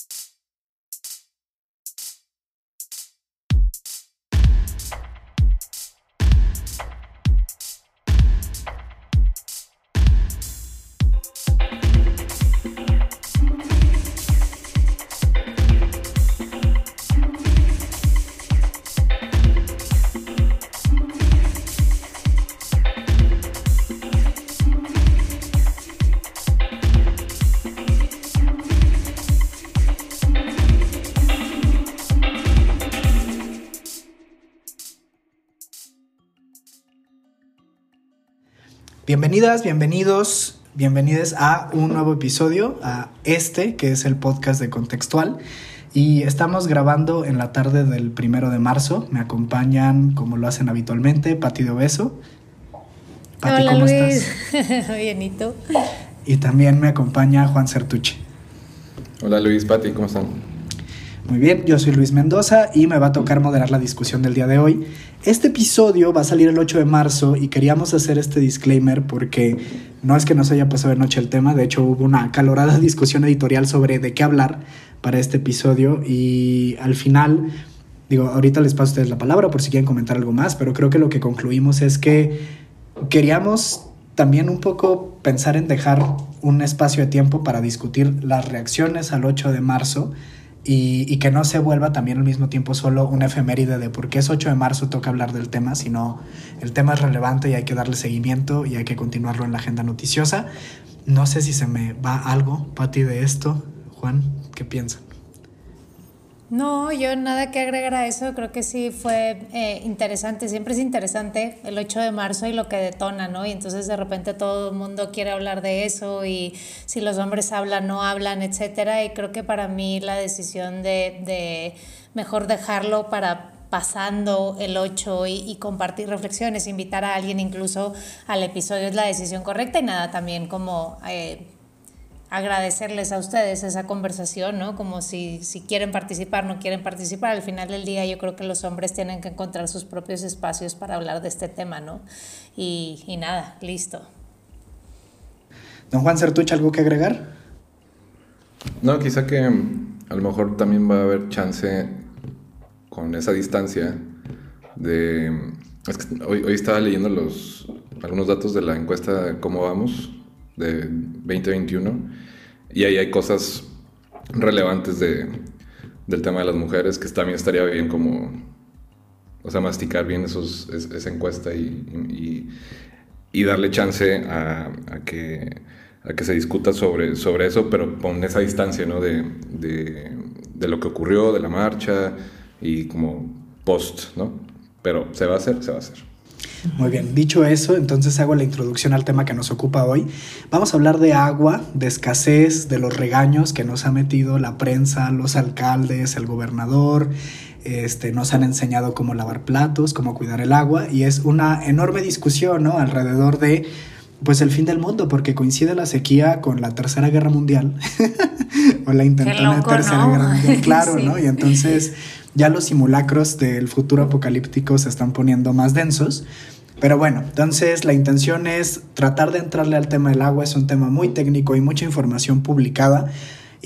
you Bienvenidas, bienvenidos, bienvenidas a un nuevo episodio, a este que es el podcast de Contextual. Y estamos grabando en la tarde del primero de marzo. Me acompañan, como lo hacen habitualmente, Pati de Obeso. Pati, ¿cómo estás? Bienito. Y también me acompaña Juan Certuche. Hola Luis, Pati, ¿cómo están? Muy bien, yo soy Luis Mendoza y me va a tocar moderar la discusión del día de hoy. Este episodio va a salir el 8 de marzo y queríamos hacer este disclaimer porque no es que nos haya pasado de noche el tema, de hecho hubo una calorada discusión editorial sobre de qué hablar para este episodio y al final, digo, ahorita les paso a ustedes la palabra por si quieren comentar algo más, pero creo que lo que concluimos es que queríamos también un poco pensar en dejar un espacio de tiempo para discutir las reacciones al 8 de marzo y, que no se vuelva también al mismo tiempo solo una efeméride de por qué es 8 de marzo toca hablar del tema, sino el tema es relevante y hay que darle seguimiento y hay que continuarlo en la agenda noticiosa. No sé si se me va algo, Pati, de esto. Juan, ¿qué piensan? No, yo nada que agregar a eso, creo que sí fue eh, interesante, siempre es interesante el 8 de marzo y lo que detona, ¿no? Y entonces de repente todo el mundo quiere hablar de eso y si los hombres hablan, no hablan, etcétera. Y creo que para mí la decisión de, de mejor dejarlo para pasando el 8 y, y, compartir reflexiones, invitar a alguien incluso al episodio es la decisión correcta y nada, también como... Eh, agradecerles a ustedes esa conversación, ¿no? Como si, si quieren participar, no quieren participar. Al final del día yo creo que los hombres tienen que encontrar sus propios espacios para hablar de este tema, ¿no? Y, y nada, listo. Don Juan Sertuch, ¿algo que agregar? No, quizá que a lo mejor también va a haber chance con esa distancia de... Es que hoy, hoy estaba leyendo los, algunos datos de la encuesta de cómo vamos de 2021 y ahí hay cosas relevantes de, del tema de las mujeres que también estaría bien como, o sea, masticar bien esos, esa encuesta y, darle chance a, que, se discuta sobre, eso, pero con esa distancia, ¿no? De, de lo que ocurrió, de la marcha y como post, ¿no? Pero se va a hacer, se va a hacer. Muy bien, dicho eso, entonces hago la introducción al tema que nos ocupa hoy. Vamos a hablar de agua, de escasez, de los regaños que nos ha metido la prensa, los alcaldes, el gobernador. Este, nos han enseñado cómo lavar platos, cómo cuidar el agua y es una enorme discusión ¿no? alrededor de pues el fin del mundo, porque coincide la sequía con la Tercera Guerra Mundial o la intentona Tercera Guerra Mundial, claro, ¿no? Y entonces ya los simulacros del futuro apocalíptico se están poniendo más densos. Pero bueno, entonces la intención es tratar de entrarle al tema del agua, es un tema muy técnico y mucha información publicada.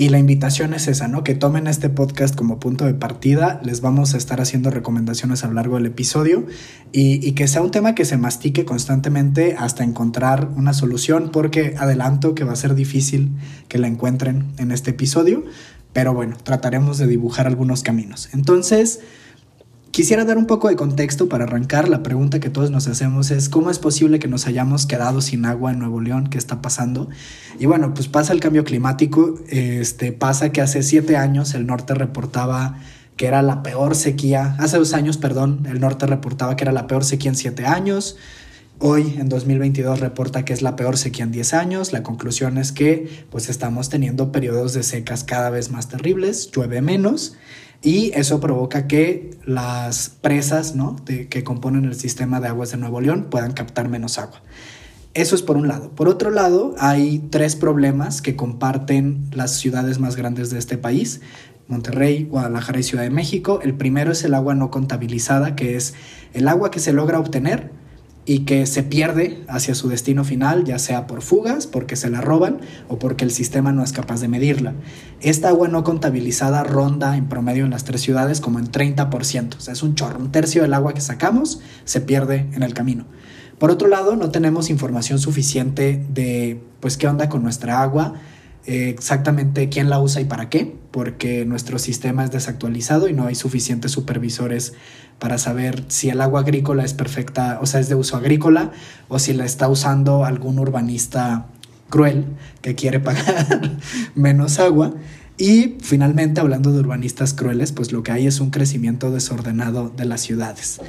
Y la invitación es esa, ¿no? Que tomen este podcast como punto de partida. Les vamos a estar haciendo recomendaciones a lo largo del episodio y, que sea un tema que se mastique constantemente hasta encontrar una solución, porque adelanto que va a ser difícil que la encuentren en este episodio. Pero bueno, trataremos de dibujar algunos caminos. Entonces, Quisiera dar un poco de contexto para arrancar. La pregunta que todos nos hacemos es ¿cómo es posible que nos hayamos quedado sin agua en Nuevo León? ¿Qué está pasando? Y bueno, pues pasa el cambio climático. Este, pasa que hace siete años el norte reportaba que era la peor sequía. Hace dos años, perdón, el norte reportaba que era la peor sequía en siete años. Hoy, en 2022, reporta que es la peor sequía en 10 años. La conclusión es que pues estamos teniendo periodos de secas cada vez más terribles, llueve menos y eso provoca que las presas ¿no? que componen el sistema de aguas de Nuevo León puedan captar menos agua. Eso es por un lado. Por otro lado, hay tres problemas que comparten las ciudades más grandes de este país, Monterrey, Guadalajara y Ciudad de México. El primero es el agua no contabilizada, que es el agua que se logra obtener y que se pierde hacia su destino final, ya sea por fugas, porque se la roban o porque el sistema no es capaz de medirla. Esta agua no contabilizada ronda en promedio en las tres ciudades como en 30%, o sea, es un chorro, un tercio del agua que sacamos se pierde en el camino. Por otro lado, no tenemos información suficiente de, pues, qué onda con nuestra agua, exactamente quién la usa y para qué, porque nuestro sistema es desactualizado y no hay suficientes supervisores para saber si el agua agrícola es perfecta, o sea, es de uso agrícola, o si la está usando algún urbanista cruel que quiere pagar menos agua. Y finalmente, hablando de urbanistas crueles, pues lo que hay es un crecimiento desordenado de las ciudades.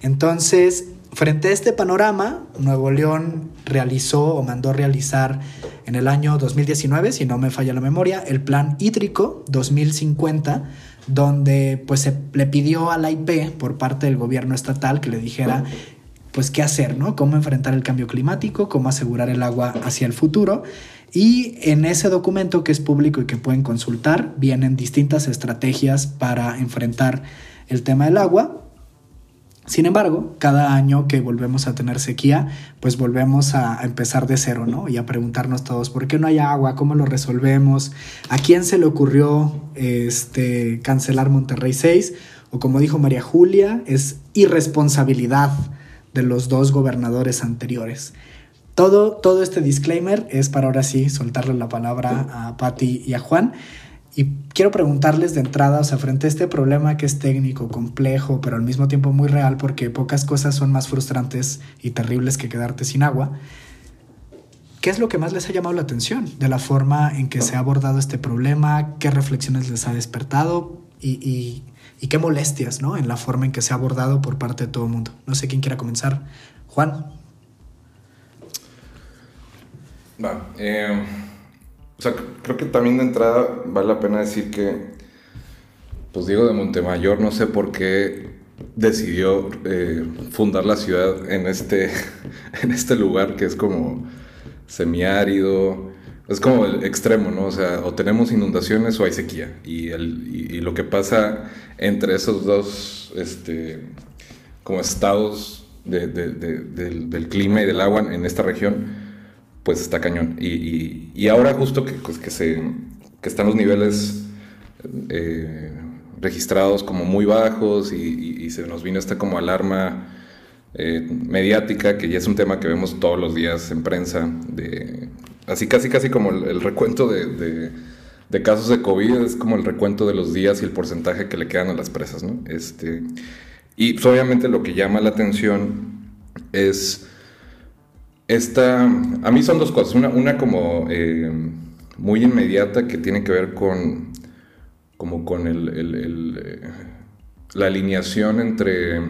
Entonces, frente a este panorama, Nuevo León realizó o mandó realizar en el año 2019, si no me falla la memoria, el Plan Hídrico 2050, donde pues se le pidió a la IP por parte del gobierno estatal que le dijera pues qué hacer, ¿no? Cómo enfrentar el cambio climático, cómo asegurar el agua hacia el futuro. Y en ese documento que es público y que pueden consultar, vienen distintas estrategias para enfrentar el tema del agua, sin embargo, cada año que volvemos a tener sequía, pues volvemos a, empezar de cero, ¿no? Y a preguntarnos todos, ¿por qué no hay agua? ¿Cómo lo resolvemos? ¿A quién se le ocurrió este, cancelar Monterrey 6? O como dijo María Julia, es irresponsabilidad de los dos gobernadores anteriores. Todo, todo este disclaimer es para ahora sí soltarle la palabra a Patti y a Juan. Y quiero preguntarles de entrada, o sea, frente a este problema que es técnico, complejo, pero al mismo tiempo muy real, porque pocas cosas son más frustrantes y terribles que quedarte sin agua, ¿qué es lo que más les ha llamado la atención de la forma en que se ha abordado este problema? ¿Qué reflexiones les ha despertado? Y, qué molestias, ¿no? En la forma en que se ha abordado por parte de todo el mundo. No sé quién quiera comenzar. Juan. Va. Eh o sea, creo que también de entrada vale la pena decir que, pues Diego de Montemayor, no sé por qué decidió eh, fundar la ciudad en este, en este lugar que es como semiárido, es como el extremo, ¿no? O sea, o tenemos inundaciones o hay sequía. Y, el, y, lo que pasa entre esos dos, este, como estados de, de, del, del clima y del agua en esta región, pues está cañón. Y, y, ahora justo que, pues, que, se, que están los niveles eh, registrados como muy bajos y, se nos vino esta como alarma eh, mediática, que ya es un tema que vemos todos los días en prensa, de, así casi casi como el, recuento de, de, casos de COVID, es como el recuento de los días y el porcentaje que le quedan a las presas, ¿no? Este, y pues, obviamente lo que llama la atención es esta, a mí son dos cosas. Una, como eh, muy inmediata que tiene que ver con, como con el, eh, la alineación entre,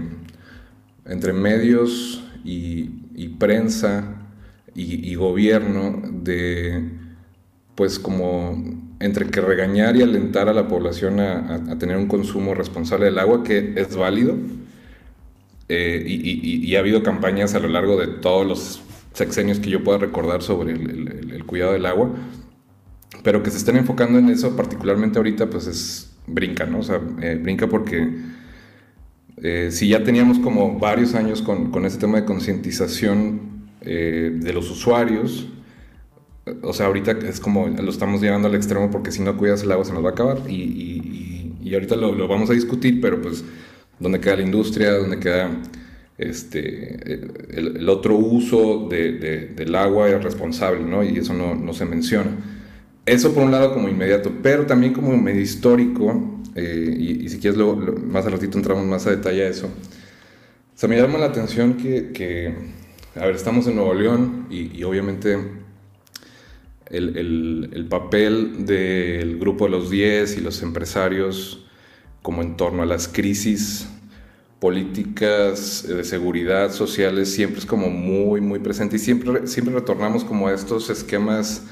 entre medios y, prensa y, gobierno de, pues como entre que regañar y alentar a la población a, tener un consumo responsable del agua, que es válido. Eh, y, ha habido campañas a lo largo de todos los sexenios que yo pueda recordar sobre el, cuidado del agua, pero que se estén enfocando en eso, particularmente ahorita, pues es brinca, ¿no? O sea, eh, brinca porque eh, si ya teníamos como varios años con, con ese tema de concientización eh, de los usuarios, o sea, ahorita es como lo estamos llevando al extremo porque si no cuidas el agua se nos va a acabar y, y, y ahorita lo, lo, vamos a discutir, pero pues, ¿dónde queda la industria? ¿Dónde queda este, el, otro uso del agua es responsable, ¿no? Y eso no, se menciona. Eso por un lado como inmediato, pero también como medio histórico, eh, y, si quieres luego, más al ratito entramos más a detalle a eso. O sea, me llama la atención que, a ver, estamos en Nuevo León y, obviamente el, el, papel del grupo de los 10 y los empresarios como en torno a las crisis políticas de seguridad sociales siempre es como muy, muy presente y siempre, siempre retornamos como a estos esquemas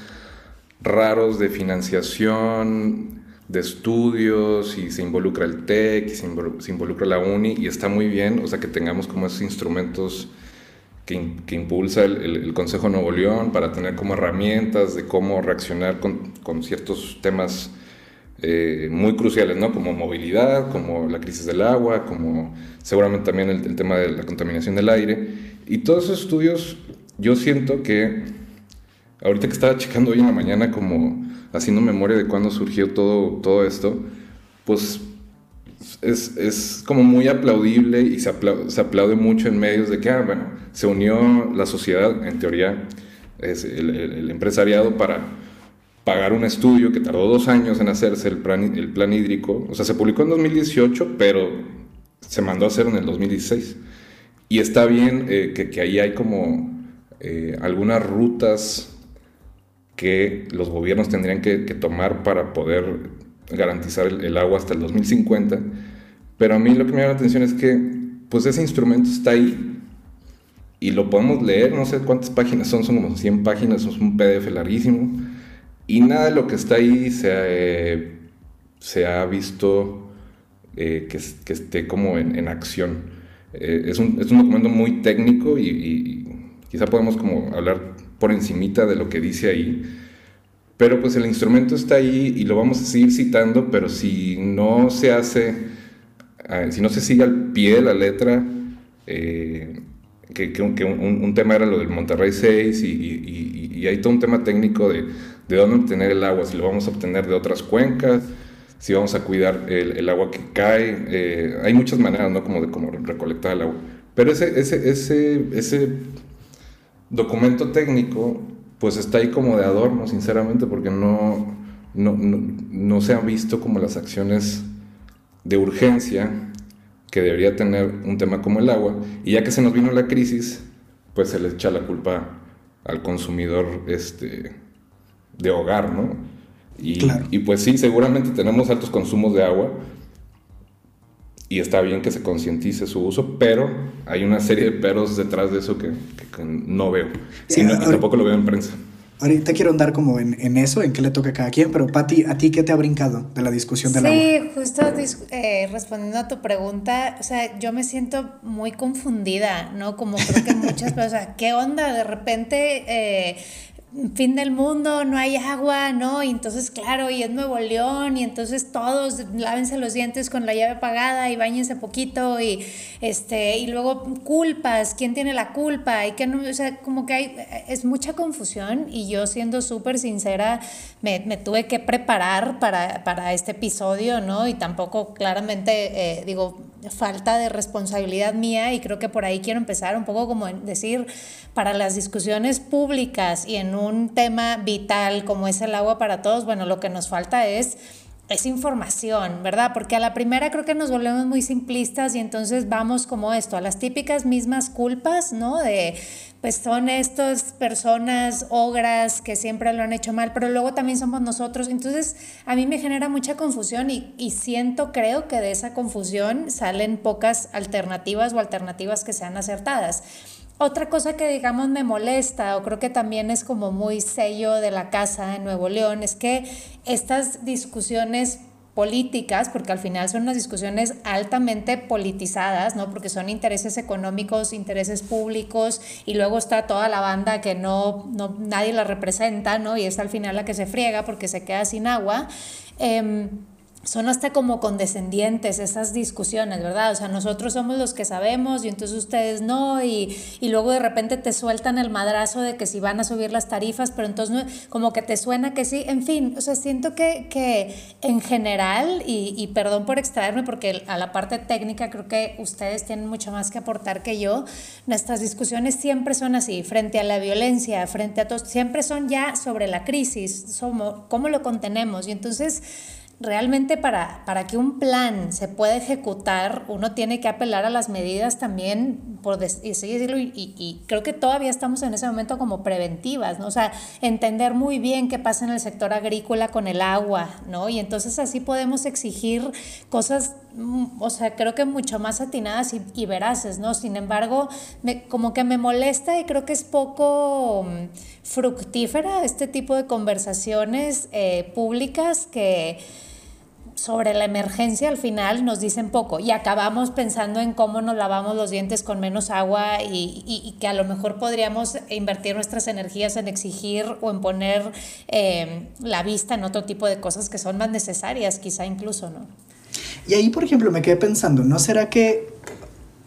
raros de financiación, de estudios y se involucra el TEC y se, involucra la UNI y está muy bien, o sea, que tengamos como esos instrumentos que, que impulsa el, el, Consejo Nuevo León para tener como herramientas de cómo reaccionar con, con ciertos temas eh, muy cruciales, ¿no? Como movilidad, como la crisis del agua, como seguramente también el, tema de la contaminación del aire. Y todos esos estudios, yo siento que, ahorita que estaba checando hoy en la mañana, como haciendo memoria de cuándo surgió todo, todo esto, pues es, es, como muy aplaudible y se aplaude, se aplaude, mucho en medios de que, ah, bueno, se unió la sociedad, en teoría, es el, el, empresariado para pagar un estudio que tardó dos años en hacerse, el plan, el plan hídrico. O sea, se publicó en 2018, pero se mandó a hacer en el 2016. Y está bien eh, que, que, ahí hay como eh, algunas rutas que los gobiernos tendrían que, que tomar para poder garantizar el, agua hasta el 2050. Pero a mí lo que me llama la atención es que pues ese instrumento está ahí y lo podemos leer, no sé cuántas páginas son, son como 100 páginas, es un PDF larguísimo. Y nada de lo que está ahí se ha, eh, se ha visto eh, que, que, esté como en, en acción. Eh, es, un, es, un, documento muy técnico y, y, quizá podemos como hablar por encimita de lo que dice ahí, pero pues el instrumento está ahí y lo vamos a seguir citando, pero si no se hace, eh, si no se sigue al pie de la letra, eh, que, que, un, un, tema era lo del Monterrey 6 y, y, y, hay todo un tema técnico de, de, dónde obtener el agua, si lo vamos a obtener de otras cuencas, si vamos a cuidar el, el agua que cae, eh, hay muchas maneras, ¿no? Como de cómo recolectar el agua. Pero ese, ese, ese, ese documento técnico pues está ahí como de adorno, sinceramente, porque no, no, no, se han visto como las acciones de urgencia que debería tener un tema como el agua. Y ya que se nos vino la crisis, pues se le echa la culpa al consumidor este, de hogar, ¿no? Y, y pues sí, seguramente tenemos altos consumos de agua, y está bien que se concientice su uso, pero hay una serie de peros detrás de eso que, no veo. y, tampoco lo veo en prensa. Ahorita quiero andar como en, en, eso, en qué le toca a cada quien, pero Patti, ¿a ti qué te ha brincado de la discusión del agua? Sí, justo eh, respondiendo a tu pregunta, o sea, yo me siento muy confundida, ¿no? Como creo que muchas personas, ¿qué onda? De repente... Eh, fin del mundo, no hay agua, ¿no? Y entonces, claro, y es Nuevo León, y entonces todos lávense los dientes con la llave apagada y bañense poquito, y este, y luego culpas, ¿quién tiene la culpa? Y que no, o sea, como que hay, es mucha confusión, y yo siendo súper sincera, me, me, tuve que preparar para, para, este episodio, ¿no? Y tampoco claramente, eh, digo, falta de responsabilidad mía y creo que por ahí quiero empezar un poco como decir, para las discusiones públicas y en un tema vital como es el agua para todos, bueno, lo que nos falta es es información, ¿verdad? Porque a la primera creo que nos volvemos muy simplistas y entonces vamos como esto, a las típicas mismas culpas, ¿no? De, pues son estas personas ogras que siempre lo han hecho mal, pero luego también somos nosotros. Entonces a mí me genera mucha confusión y, y siento, creo que de esa confusión salen pocas alternativas o alternativas que sean acertadas. Otra cosa que digamos me molesta o creo que también es como muy sello de la casa en Nuevo León es que estas discusiones políticas, porque al final son unas discusiones altamente politizadas, ¿no? Porque son intereses económicos, intereses públicos, y luego está toda la banda que no, no nadie la representa, ¿no? Y es al final la que se friega porque se queda sin agua. Eh, son hasta como condescendientes esas discusiones, ¿verdad? O sea, nosotros somos los que sabemos y entonces ustedes no, y, y, luego de repente te sueltan el madrazo de que si van a subir las tarifas, pero entonces como que te suena que sí, en fin, o sea, siento que, que en general, y, y, perdón por extraerme porque a la parte técnica creo que ustedes tienen mucho más que aportar que yo, nuestras discusiones siempre son así, frente a la violencia, frente a todo, siempre son ya sobre la crisis, somos, cómo lo contenemos, y entonces realmente para, para que un plan se pueda ejecutar, uno tiene que apelar a las medidas también, por decirlo, y, y, creo que todavía estamos en ese momento como preventivas, ¿no? O sea, entender muy bien qué pasa en el sector agrícola con el agua, ¿no? Y entonces así podemos exigir cosas, o sea, creo que mucho más atinadas y, y veraces, ¿no? Sin embargo, me, como que me molesta y creo que es poco mm, fructífera este tipo de conversaciones eh, públicas que sobre la emergencia al final nos dicen poco y acabamos pensando en cómo nos lavamos los dientes con menos agua y, y, que a lo mejor podríamos invertir nuestras energías en exigir o en poner eh, la vista en otro tipo de cosas que son más necesarias, quizá incluso, ¿no? Y ahí, por ejemplo, me quedé pensando, ¿no será que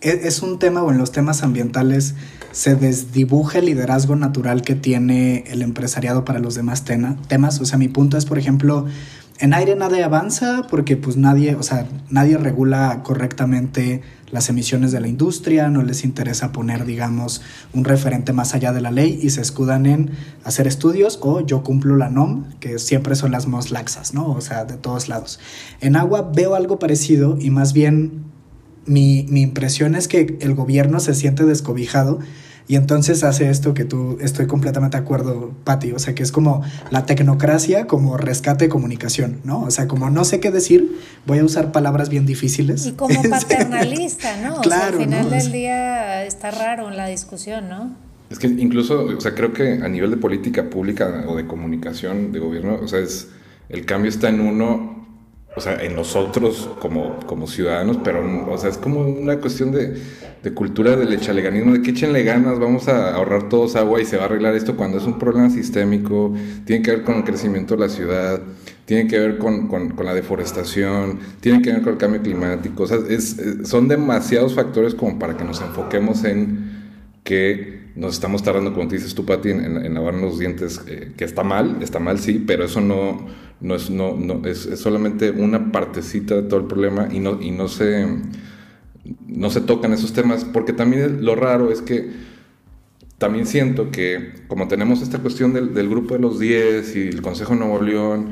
e, es un tema o en los temas ambientales se desdibuja el liderazgo natural que tiene el empresariado para los demás temas. O sea, mi punto es, por ejemplo, en aire nadie avanza porque pues nadie, o sea, nadie regula correctamente las emisiones de la industria, no les interesa poner, digamos, un referente más allá de la ley y se escudan en hacer estudios o yo cumplo la NOM, que siempre son las más laxas, ¿no? O sea, de todos lados. En agua veo algo parecido y más bien mi, mi impresión es que el gobierno se siente descobijado y entonces hace esto que tú, estoy completamente de acuerdo, Patti, o sea, que es como la tecnocracia como rescate de comunicación, ¿no? O sea, como no sé qué decir, voy a usar palabras bien difíciles. Y como paternalista, ¿no? Claro, o sea, al final del día está raro en la discusión, ¿no? Es que incluso, o sea, creo que a nivel de política pública o de comunicación de gobierno, o sea, es, el cambio está en uno o sea, en nosotros como, como ciudadanos, pero, o sea, es como una cuestión de, de cultura del echaleganismo, de que échenle ganas, vamos a ahorrar todos agua y se va a arreglar esto cuando es un problema sistémico, tiene que ver con el crecimiento de la ciudad, tiene que ver con, con, la deforestación, tiene que ver con el cambio climático, o sea, es, son demasiados factores como para que nos enfoquemos en que nos estamos tardando, como dices tú, Pati, en, en, lavarnos los dientes, eh, que está mal, está mal, sí, pero eso no, no, es, no, no es, es, solamente una partecita de todo el problema y no, y no, se, no se tocan esos temas, porque también lo raro es que también siento que como tenemos esta cuestión del, del grupo de los 10 y el Consejo de Nuevo León,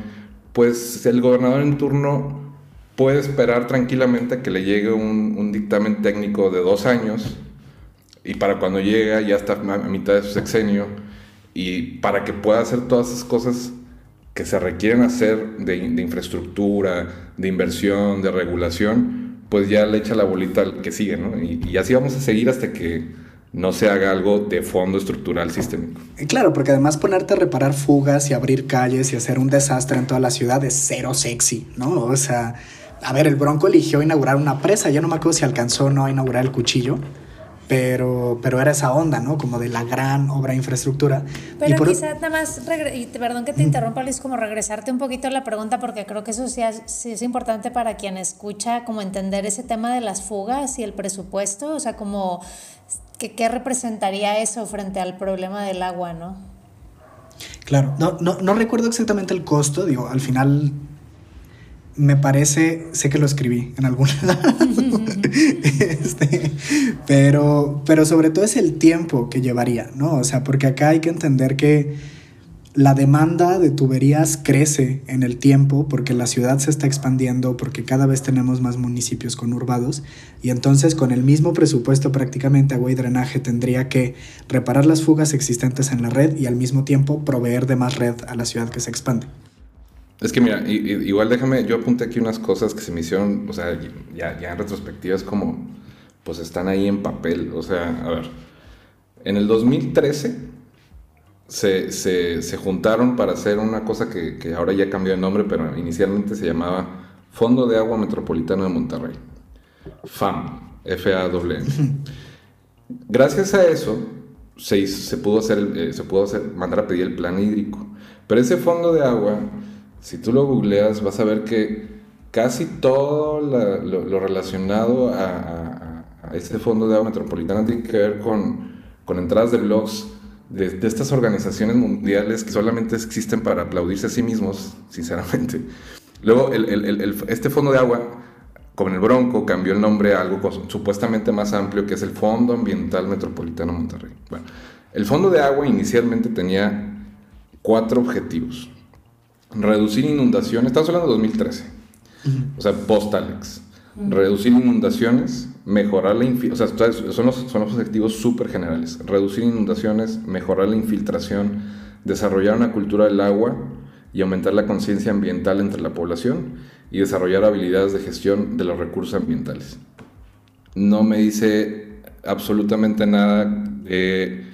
pues el gobernador en turno puede esperar tranquilamente a que le llegue un, un dictamen técnico de dos años y para cuando llega ya está a mitad de su sexenio y para que pueda hacer todas esas cosas que se requieren hacer de, infraestructura, de inversión, de regulación, pues ya le echa la bolita al que sigue, ¿no? Y, y, así vamos a seguir hasta que no se haga algo de fondo estructural sistémico. Claro, porque además ponerte a reparar fugas y abrir calles y hacer un desastre en toda la ciudad es cero sexy, ¿no? O sea, a ver, el Bronco eligió inaugurar una presa, ya no me acuerdo si alcanzó o no a inaugurar el cuchillo pero, pero era esa onda, ¿no? Como de la gran obra de infraestructura. Pero y por... quizá nada más, y perdón que te interrumpa, Luis, como regresarte un poquito a la pregunta, porque creo que eso sí, sí, es importante para quien escucha, como entender ese tema de las fugas y el presupuesto, o sea, como, ¿qué, qué representaría eso frente al problema del agua, no? Claro, no, no, no recuerdo exactamente el costo, digo, al final me parece, sé que lo escribí en algún lado, este, pero, pero sobre todo es el tiempo que llevaría, ¿no? O sea, porque acá hay que entender que la demanda de tuberías crece en el tiempo porque la ciudad se está expandiendo, porque cada vez tenemos más municipios conurbados y entonces con el mismo presupuesto prácticamente agua y drenaje tendría que reparar las fugas existentes en la red y al mismo tiempo proveer de más red a la ciudad que se expande. Es que mira, igual déjame, yo apunté aquí unas cosas que se me hicieron, o sea, ya, ya en retrospectiva es como, pues están ahí en papel, o sea, a ver, en el 2013 se, se, se juntaron para hacer una cosa que, que, ahora ya cambió de nombre, pero inicialmente se llamaba Fondo de Agua Metropolitano de Monterrey, FAM, F-A-W. Gracias a eso se, se pudo hacer, eh, se pudo hacer, mandar a pedir el plan hídrico, pero ese fondo de agua si tú lo googleas, vas a ver que casi todo lo, relacionado a, este fondo de agua metropolitana tiene que ver con, con entradas de blogs de, estas organizaciones mundiales que solamente existen para aplaudirse a sí mismos, sinceramente. Luego, este fondo de agua, como en el Bronco, cambió el nombre a algo supuestamente más amplio, que es el Fondo Ambiental Metropolitano Monterrey. El fondo de agua inicialmente tenía cuatro objetivos reducir inundaciones, estamos hablando de 2013, uh -huh. o sea, post-Alex. Uh -huh. Reducir inundaciones, mejorar la infiltración, o sea, son los, son los objetivos súper generales. Reducir inundaciones, mejorar la infiltración, desarrollar una cultura del agua y aumentar la conciencia ambiental entre la población y desarrollar habilidades de gestión de los recursos ambientales. No me dice absolutamente nada de,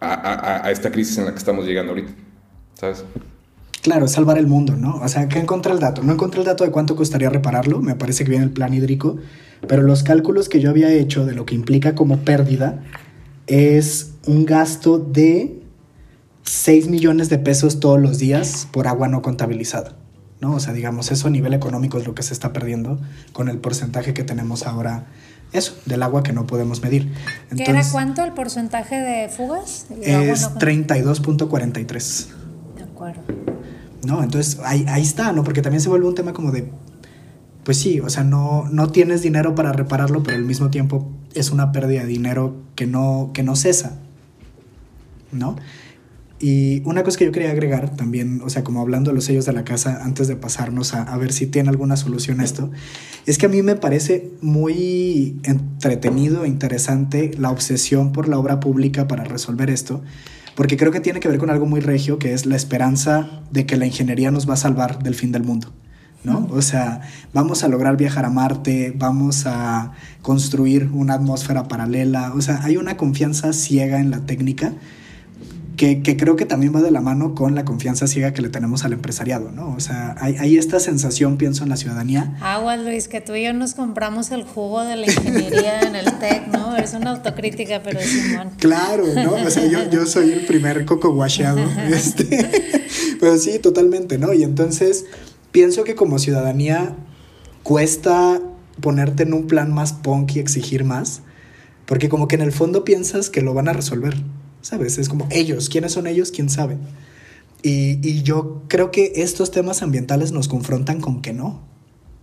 a, a, a esta crisis en la que estamos llegando ahorita, ¿sabes? Claro, salvar el mundo, ¿no? O sea, que encontré el dato. No encontré el dato de cuánto costaría repararlo, me parece que viene el plan hídrico, pero los cálculos que yo había hecho de lo que implica como pérdida es un gasto de 6 millones de pesos todos los días por agua no contabilizada, ¿no? O sea, digamos, eso a nivel económico es lo que se está perdiendo con el porcentaje que tenemos ahora eso, del agua que no podemos medir. ¿Qué era cuánto el porcentaje de fugas? Es 32.43. De acuerdo. No, entonces ahí, ahí está, ¿no? Porque también se vuelve un tema como de, pues sí, o sea, no, no tienes dinero para repararlo, pero al mismo tiempo es una pérdida de dinero que no, que no cesa, ¿no? Y una cosa que yo quería agregar también, o sea, como hablando de los sellos de la casa, antes de pasarnos a, ver si tiene alguna solución esto, es que a mí me parece muy entretenido e interesante la obsesión por la obra pública para resolver esto, porque creo que tiene que ver con algo muy regio, que es la esperanza de que la ingeniería nos va a salvar del fin del mundo. ¿no? O sea, vamos a lograr viajar a Marte, vamos a construir una atmósfera paralela, o sea, hay una confianza ciega en la técnica que, que, creo que también va de la mano con la confianza ciega que le tenemos al empresariado, ¿no? O sea, hay, hay, esta sensación, pienso, en la ciudadanía. Agua, Luis, que tú y yo nos compramos el jugo de la ingeniería en el TEC, ¿no? Es una autocrítica, pero Simón. Claro, ¿no? O sea, yo, yo soy el primer coco guacheado, este, pero sí, totalmente, ¿no? Y entonces pienso que como ciudadanía cuesta ponerte en un plan más punk y exigir más, porque como que en el fondo piensas que lo van a resolver. ¿Sabes? Es como ellos, ¿quiénes son ellos? ¿Quién sabe? Y, y, yo creo que estos temas ambientales nos confrontan con que no,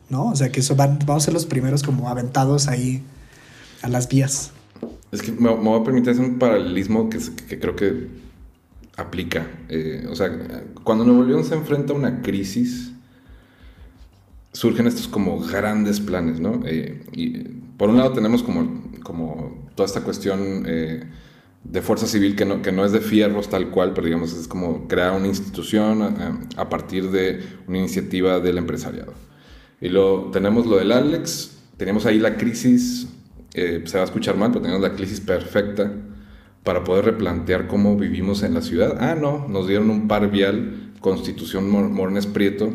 ¿no? O sea, que eso van, vamos a ser los primeros como aventados ahí a las vías. Es que me, voy a permitir hacer un paralelismo que, que creo que aplica. Eh, o sea, cuando Nuevo León se enfrenta a una crisis, surgen estos como grandes planes, ¿no? Eh, y por un lado tenemos como, como toda esta cuestión... Eh, de fuerza civil que no, que no es de fierros tal cual, pero digamos es como crear una institución a, partir de una iniciativa del empresariado. Y lo, tenemos lo del Alex, tenemos ahí la crisis, eh, se va a escuchar mal, pero tenemos la crisis perfecta para poder replantear cómo vivimos en la ciudad. Ah, no, nos dieron un par vial, Constitución Mornes Prieto,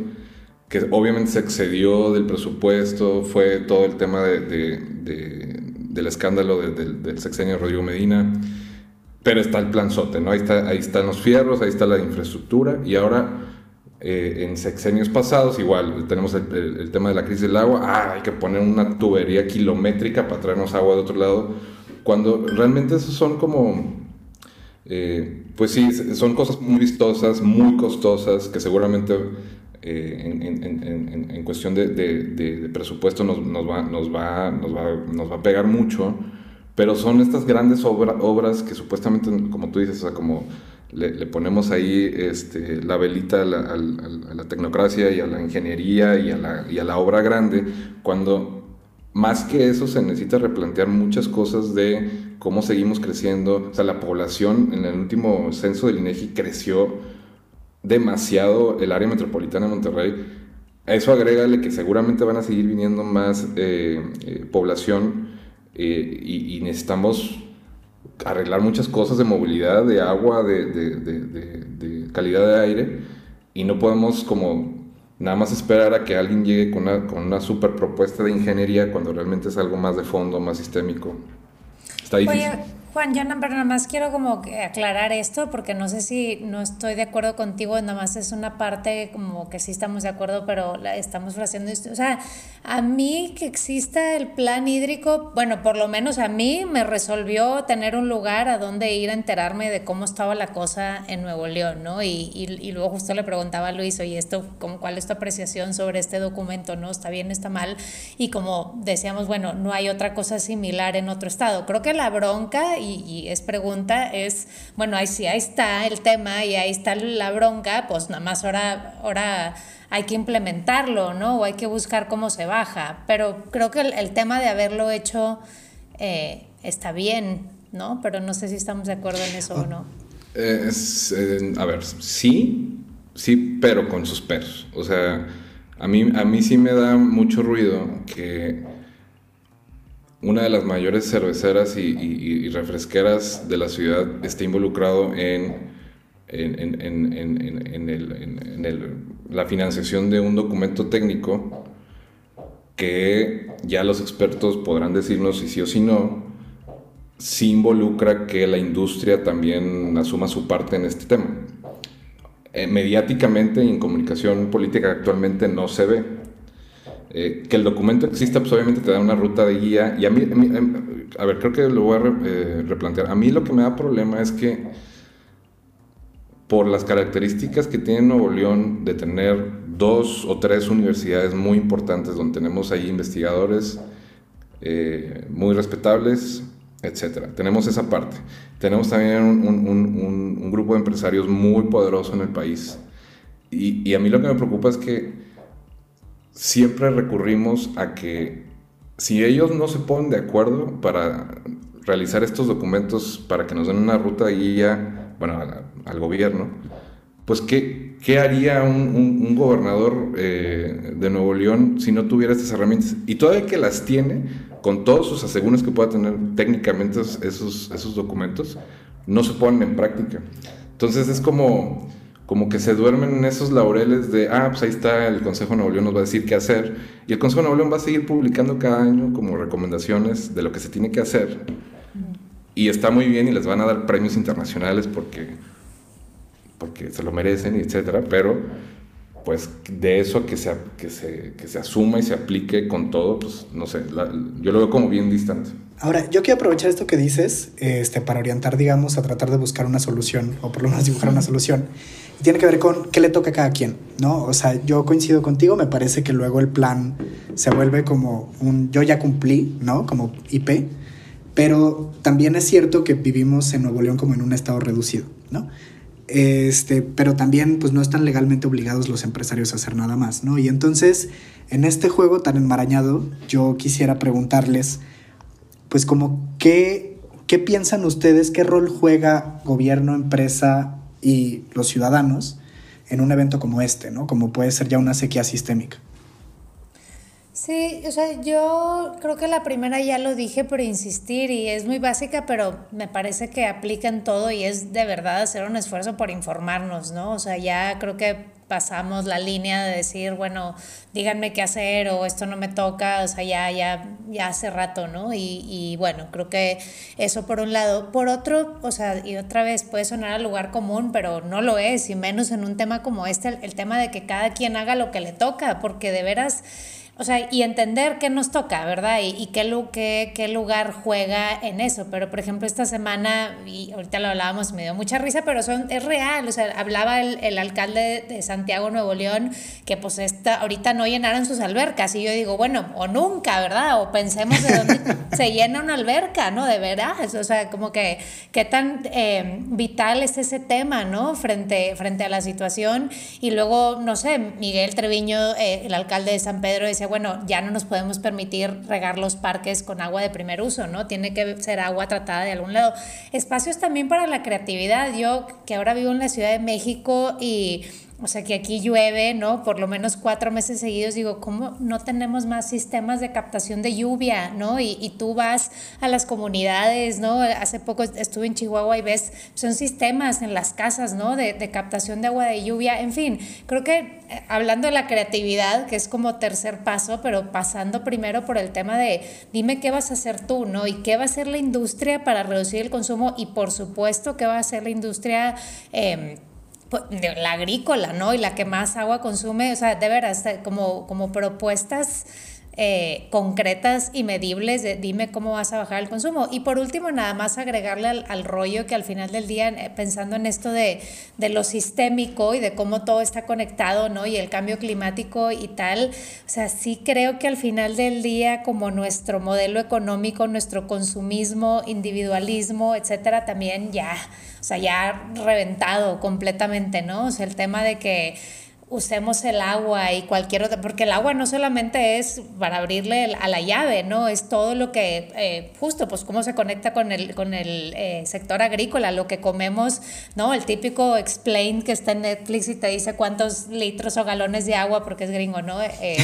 que obviamente se excedió del presupuesto, fue todo el tema de, de, del escándalo del sexenio de Rodrigo Medina pero está el planzote, ¿no? Ahí, está, ahí están los fierros, ahí está la infraestructura y ahora eh, en sexenios pasados igual tenemos el, tema de la crisis del agua, ah, hay que poner una tubería kilométrica para traernos agua de otro lado, cuando realmente esos son como, eh, pues sí, son cosas muy vistosas, muy costosas, que seguramente eh, en, cuestión de, presupuesto nos, va, nos, va, nos, va, nos va a pegar mucho pero son estas grandes obras que supuestamente, como tú dices, o sea, como le, le ponemos ahí este, la velita a la, a, a la, tecnocracia y a la ingeniería y a la, y a la obra grande, cuando más que eso se necesita replantear muchas cosas de cómo seguimos creciendo. O sea, la población en el último censo del INEGI creció demasiado el área metropolitana de Monterrey. A eso agrégale que seguramente van a seguir viniendo más eh, eh, población eh, y, y, necesitamos arreglar muchas cosas de movilidad, de agua, de, de, de, de, calidad de aire y no podemos como nada más esperar a que alguien llegue con una, con una super propuesta de ingeniería cuando realmente es algo más de fondo, más sistémico. Está difícil. Oye, Juan, yo pero nada más quiero como aclarar esto porque no sé si no estoy de acuerdo contigo, nada más es una parte como que sí estamos de acuerdo, pero la estamos esto. O sea, a mí que exista el plan hídrico, bueno, por lo menos a mí me resolvió tener un lugar a donde ir a enterarme de cómo estaba la cosa en Nuevo León, ¿no? Y, y, y luego justo le preguntaba a Luis, oye, esto, ¿cuál es tu apreciación sobre este documento, no? ¿Está bien, está mal? Y como decíamos, bueno, no hay otra cosa similar en otro estado. Creo que la bronca y, y, es pregunta, es, bueno, ahí sí, ahí está el tema y ahí está la bronca, pues nada más ahora, ahora hay que implementarlo, ¿no? O hay que buscar cómo se baja. Pero creo que el, el tema de haberlo hecho eh, está bien, ¿no? Pero no sé si estamos de acuerdo en eso o no. Es, eh, a ver, sí, sí, pero con sus peros. O sea, a mí, a mí sí me da mucho ruido que una de las mayores cerveceras y, y, y refresqueras de la ciudad esté involucrado en, en, en, en el, el, la financiación de un documento técnico que ya los expertos podrán decirnos si sí o si no, si involucra que la industria también asuma su parte en este tema. Eh, mediáticamente y en comunicación política actualmente no se ve. Eh, que el documento exista, pues obviamente te da una ruta de guía. Y a mí, em, a, ver, creo que lo voy a eh, replantear. A mí lo que me da problema es que por las características que tiene Nuevo León de tener dos o tres universidades muy importantes donde tenemos ahí investigadores eh, muy respetables, etcétera. Tenemos esa parte. Tenemos también un, grupo de empresarios muy poderoso en el país. y a mí lo que me preocupa es que siempre recurrimos a que si ellos no se ponen de acuerdo para realizar estos documentos para que nos den una ruta guía, bueno, al, gobierno, pues ¿qué, qué haría un, gobernador eh, de Nuevo León si no tuviera estas herramientas? Y todavía que las tiene, con todos sus aseguros que pueda tener técnicamente esos, esos documentos, no se ponen en práctica. Entonces es como como que se duermen en esos laureles de, ah, pues ahí está, el Consejo de Nuevo León nos va a decir qué hacer. Y el Consejo de Nuevo León va a seguir publicando cada año como recomendaciones de lo que se tiene que hacer. Y está muy bien y les van a dar premios internacionales porque, porque se lo merecen, etcétera, pero pues de eso que se, que, se, que se asuma y se aplique con todo, pues no sé, yo lo veo como bien distante. Ahora, yo quiero aprovechar esto que dices este, para orientar, digamos, a tratar de buscar una solución, o por lo menos dibujar una solución. Tiene que ver con qué le toca a cada quien, ¿no? O sea, yo coincido contigo, me parece que luego el plan se vuelve como un yo ya cumplí, ¿no? Como IP, pero también es cierto que vivimos en Nuevo León como en un estado reducido, ¿no? Este, pero también pues no están legalmente obligados los empresarios a hacer nada más, ¿no? Y entonces, en este juego tan enmarañado, yo quisiera preguntarles, pues como, ¿qué, qué piensan ustedes? ¿Qué rol juega gobierno, empresa y los ciudadanos en un evento como este, ¿no? Como puede ser ya una sequía sistémica. Sí, o sea, yo creo que la primera ya lo dije por insistir y es muy básica, pero me parece que aplica en todo y es de verdad hacer un esfuerzo por informarnos, ¿no? O sea, ya creo que pasamos la línea de decir, bueno, díganme qué hacer o esto no me toca, o sea, ya, ya, ya hace rato, ¿no? Y, y, bueno, creo que eso por un lado. Por otro, o sea, y otra vez puede sonar al lugar común, pero no lo es, y menos en un tema como este, el tema de que cada quien haga lo que le toca, porque de veras o sea, y entender qué nos toca, ¿verdad? Y, y qué, qué, qué, lugar juega en eso. Pero, por ejemplo, esta semana, y ahorita lo hablábamos, me dio mucha risa, pero son, es real. O sea, hablaba el, el alcalde de Santiago, Nuevo León, que pues esta, ahorita no llenaron sus albercas. Y yo digo, bueno, o nunca, ¿verdad? O pensemos de dónde se llena una alberca, ¿no? De veras. O sea, como que qué tan eh, vital es ese tema, ¿no? Frente, frente a la situación. Y luego, no sé, Miguel Treviño, eh, el alcalde de San Pedro, decía, bueno, ya no nos podemos permitir regar los parques con agua de primer uso, ¿no? Tiene que ser agua tratada de algún lado. Espacios también para la creatividad. Yo que ahora vivo en la Ciudad de México y o sea, que aquí llueve, ¿no? Por lo menos cuatro meses seguidos, digo, ¿cómo no tenemos más sistemas de captación de lluvia, ¿no? Y, y, tú vas a las comunidades, ¿no? Hace poco estuve en Chihuahua y ves, son sistemas en las casas, ¿no? De, de captación de agua de lluvia, en fin, creo que eh, hablando de la creatividad, que es como tercer paso, pero pasando primero por el tema de, dime qué vas a hacer tú, ¿no? Y qué va a hacer la industria para reducir el consumo y por supuesto qué va a hacer la industria. Eh, la agrícola, ¿no? Y la que más agua consume, o sea, de veras, como, como propuestas eh, concretas y medibles dime cómo vas a bajar el consumo. Y por último, nada más agregarle al, rollo que al final del día, eh, pensando en esto de, de, lo sistémico y de cómo todo está conectado, ¿no? Y el cambio climático y tal, o sea, sí creo que al final del día, como nuestro modelo económico, nuestro consumismo, individualismo, etcétera, también ya, o sea, ya reventado completamente, ¿no? O sea, el tema de que usemos el agua y cualquier otra, porque el agua no solamente es para abrirle a la llave, ¿no? Es todo lo que, eh, justo, pues cómo se conecta con el, con el eh, sector agrícola, lo que comemos, ¿no? El típico explain que está en Netflix y te dice cuántos litros o galones de agua, porque es gringo, ¿no? Eh,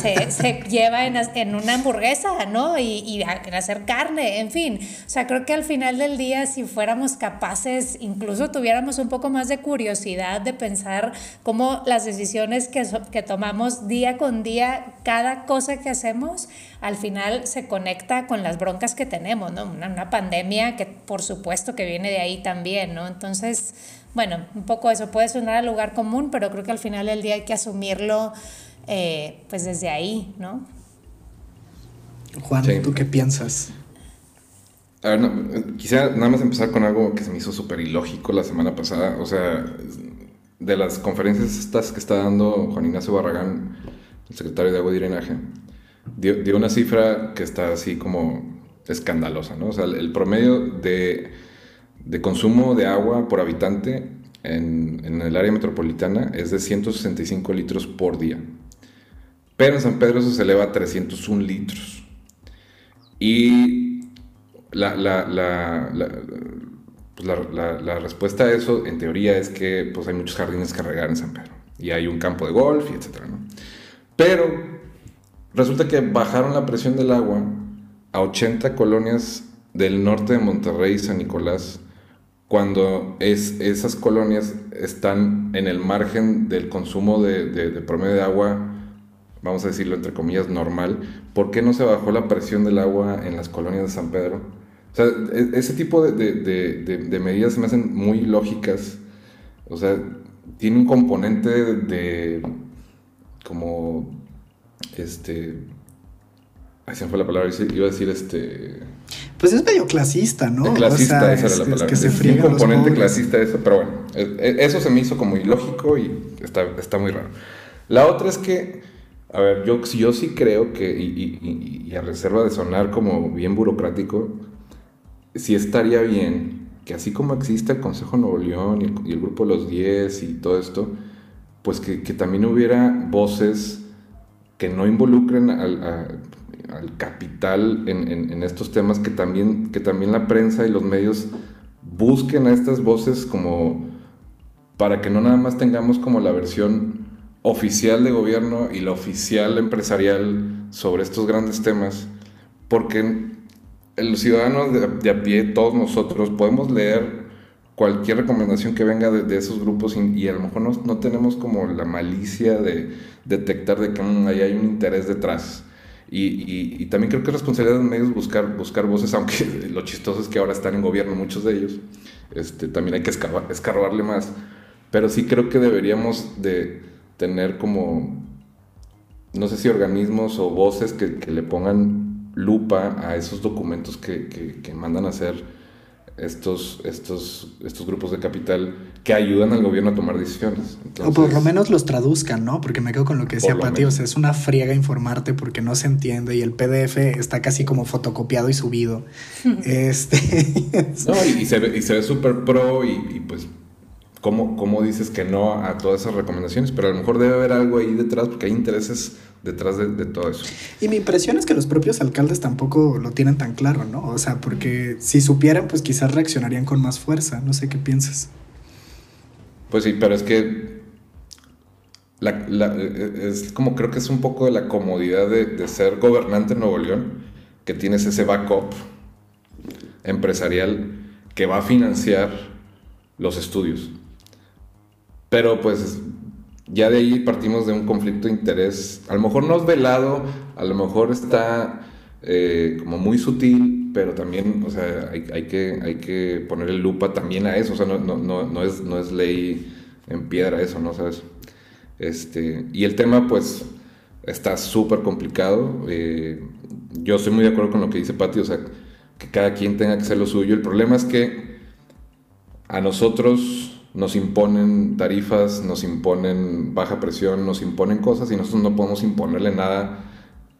se, se, lleva en, en, una hamburguesa, ¿no? Y, y en hacer carne, en fin. O sea, creo que al final del día, si fuéramos capaces, incluso tuviéramos un poco más de curiosidad de pensar cómo las decisiones que, que tomamos día con día, cada cosa que hacemos, al final se conecta con las broncas que tenemos, ¿no? Una, una pandemia que por supuesto que viene de ahí también, ¿no? Entonces, bueno, un poco eso puede sonar al lugar común, pero creo que al final del día hay que asumirlo eh, pues desde ahí, ¿no? Juan, ¿tú qué piensas? A ver, no, quisiera nada más empezar con algo que se me hizo súper ilógico la semana pasada. O sea, de las conferencias estas que está dando Juan Ignacio Barragán, el secretario de Agua y Drenaje, dio, una cifra que está así como escandalosa, ¿no? O sea, el, promedio de, de, consumo de agua por habitante en, en, el área metropolitana es de 165 litros por día. Pero en San Pedro se eleva a 301 litros. Y la, la, pues la, respuesta a eso, en teoría, es que pues, hay muchos jardines que regar en San Pedro. Y hay un campo de golf, y etc. ¿no? Pero resulta que bajaron la presión del agua a 80 colonias del norte de Monterrey y San Nicolás, cuando es, esas colonias están en el margen del consumo de, de promedio de agua vamos a decirlo entre comillas, normal, ¿por qué no se bajó la presión del agua en las colonias de San Pedro? O sea, e, ese tipo de, medidas se me hacen muy lógicas. O sea, tiene un componente de, como, este, ahí se me fue la palabra, iba a decir este... Pues es medio clasista, ¿no? Clasista, esa era la palabra. Es, un componente clasista eso, pero bueno, e, e, eso se me hizo como ilógico y está, está muy raro. La otra es que a ver, yo, yo sí creo que, y, a reserva de sonar como bien burocrático, sí estaría bien que así como existe el Consejo Nuevo León y el, Grupo Los 10 y todo esto, pues que, también hubiera voces que no involucren al, capital en, estos temas, que también, que también la prensa y los medios busquen a estas voces como para que no nada más tengamos como la versión oficial de gobierno y la oficial empresarial sobre estos grandes temas, porque el ciudadano de, a pie, todos nosotros, podemos leer cualquier recomendación que venga de, esos grupos y, a lo mejor no, tenemos como la malicia de detectar de que mm, ahí hay un interés detrás. Y, también creo que es responsabilidad de los medios buscar, buscar voces, aunque lo chistoso es que ahora están en gobierno muchos de ellos. Este, también hay que escarbarle más. Pero sí creo que deberíamos de, tener como, no sé si organismos o voces que, le pongan lupa a esos documentos que, mandan a hacer estos, estos, estos grupos de capital que ayudan al gobierno a tomar decisiones. o por lo menos los traduzcan, ¿no? Porque me quedo con lo que decía Pati, o sea, es una friega informarte porque no se entiende y el PDF está casi como fotocopiado y subido. este... no, y, se ve, y se ve súper pro y pues ¿Cómo, dices que no a todas esas recomendaciones? Pero a lo mejor debe haber algo ahí detrás, porque hay intereses detrás de, todo eso. Y mi impresión es que los propios alcaldes tampoco lo tienen tan claro, ¿no? O sea, porque si supieran, pues quizás reaccionarían con más fuerza. No sé qué piensas. Pues sí, pero es que es como creo que es un poco de la comodidad de, de ser gobernante en Nuevo León, que tienes ese backup empresarial que va a financiar los estudios. Pero pues ya de ahí partimos de un conflicto de interés, a lo mejor no es velado, a lo mejor está eh, como muy sutil, pero también, o sea, hay, que, hay que ponerle lupa también a eso, o sea, no, no, no, es, no es ley en piedra eso, ¿no? ¿Sabes? Este, y el tema, pues, está súper complicado. Eh, yo estoy muy de acuerdo con lo que dice Pati, o sea, que cada quien tenga que hacer lo suyo. El problema es que a nosotros nos imponen tarifas, nos imponen baja presión, nos imponen cosas y nosotros no podemos imponerle nada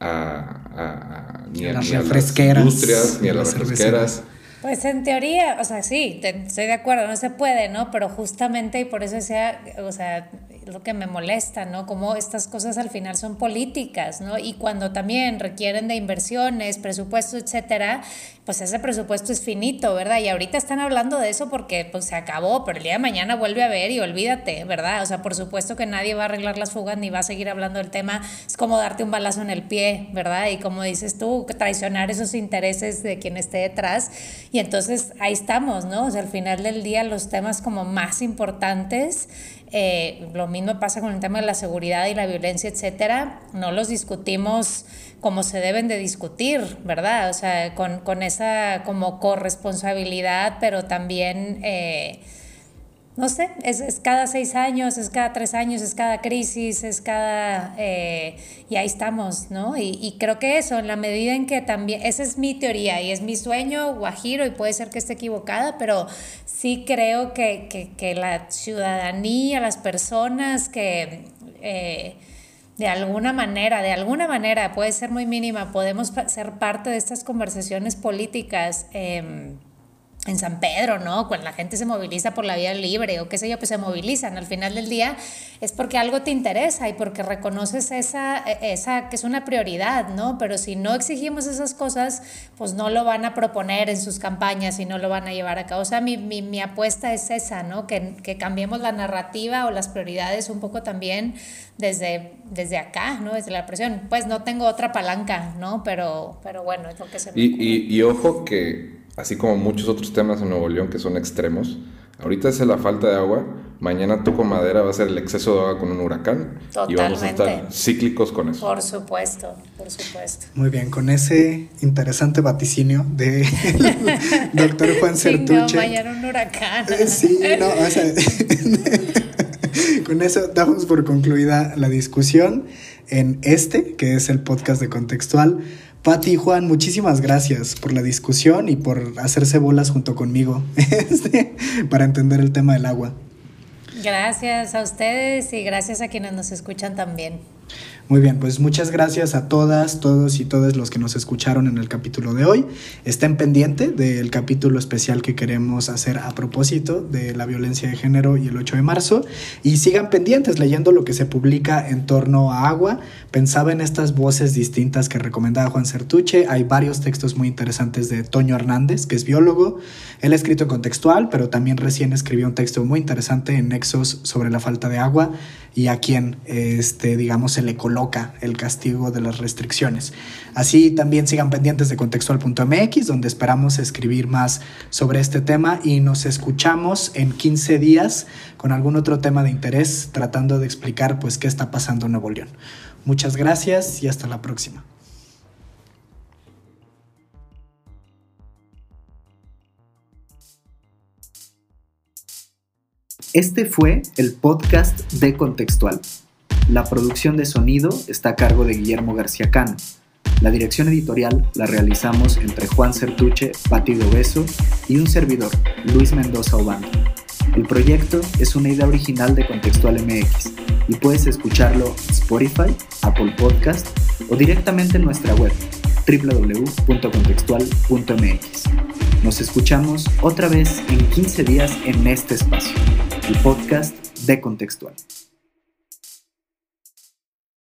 a, ni, a, las industrias, ni a las refresqueras. Pues en teoría, o sea, sí, estoy de acuerdo, no se puede, ¿no? Pero justamente, y por eso decía, o sea, lo que me molesta, ¿no? Como estas cosas al final son políticas, ¿no? Y cuando también requieren de inversiones, presupuesto, etcétera, pues ese presupuesto es finito, ¿verdad? Y ahorita están hablando de eso porque pues se acabó, pero el día de mañana vuelve a ver y olvídate, ¿verdad? O sea, por supuesto que nadie va a arreglar las fugas ni va a seguir hablando del tema. Es como darte un balazo en el pie, ¿verdad? Y como dices tú, traicionar esos intereses de quien esté detrás. Y entonces ahí estamos, ¿no? O sea, al final del día los temas como más importantes eh, lo mismo pasa con el tema de la seguridad y la violencia, etcétera. No los discutimos como se deben de discutir, ¿verdad? O sea, con, esa como corresponsabilidad, pero también, eh, no sé, es, cada seis años, es cada tres años, es cada crisis, es cada... Eh, y ahí estamos, ¿no? Y, creo que eso, en la medida en que también, esa es mi teoría y es mi sueño, Guajiro, y puede ser que esté equivocada, pero sí creo que, la ciudadanía, las personas que... Eh, de alguna manera, de alguna manera, puede ser muy mínima, podemos ser parte de estas conversaciones políticas. Eh, en San Pedro, ¿no? Cuando la gente se moviliza por la vía libre o qué sé yo, pues se movilizan. Al final del día es porque algo te interesa y porque reconoces esa, esa que es una prioridad, ¿no? Pero si no exigimos esas cosas, pues no lo van a proponer en sus campañas y no lo van a llevar a cabo. O sea, mi, mi, mi apuesta es esa, ¿no? Que, que, cambiemos la narrativa o las prioridades un poco también desde, desde acá, ¿no? Desde la presión. Pues no tengo otra palanca, ¿no? Pero, pero bueno, es lo que se me y, y, y ojo que así como muchos otros temas en Nuevo León que son extremos. Ahorita es la falta de agua, mañana toco madera va a ser el exceso de agua con un huracán y vamos a estar cíclicos con eso. Por supuesto, por supuesto. Muy bien, con ese interesante vaticinio de doctor Juan Sertuche. Sí, no, mañana un huracán. Sí, no, o sea, con eso damos por concluida la discusión en este, que es el podcast de Contextual. Pati y Juan, muchísimas gracias por la discusión y por hacerse bolas junto conmigo este, para entender el tema del agua. Gracias a ustedes y gracias a quienes nos escuchan también. Muy bien, pues muchas gracias a todas, todos y todas los que nos escucharon en el capítulo de hoy. Estén pendiente del capítulo especial que queremos hacer a propósito de la violencia de género y el 8 de marzo. Y sigan pendientes leyendo lo que se publica en torno a agua. Pensaba en estas voces distintas que recomendaba Juan Sertuche. Hay varios textos muy interesantes de Toño Hernández, que es biólogo. Él ha escrito contextual, pero también recién escribió un texto muy interesante en Nexos sobre la falta de agua y a quien, este, digamos, se le coloca el castigo de las restricciones. Así también sigan pendientes de contextual.mx, donde esperamos escribir más sobre este tema y nos escuchamos en 15 días con algún otro tema de interés, tratando de explicar pues qué está pasando en Nuevo León. Muchas gracias y hasta la próxima. Este fue el podcast de Contextual. La producción de sonido está a cargo de Guillermo García Cano. La dirección editorial la realizamos entre Juan Certuche, Pati Beso y un servidor, Luis Mendoza Obando. El proyecto es una idea original de Contextual MX y puedes escucharlo en Spotify, Apple Podcast o directamente en nuestra web www.contextual.mx. Nos escuchamos otra vez en 15 días en este espacio, el podcast de Contextual.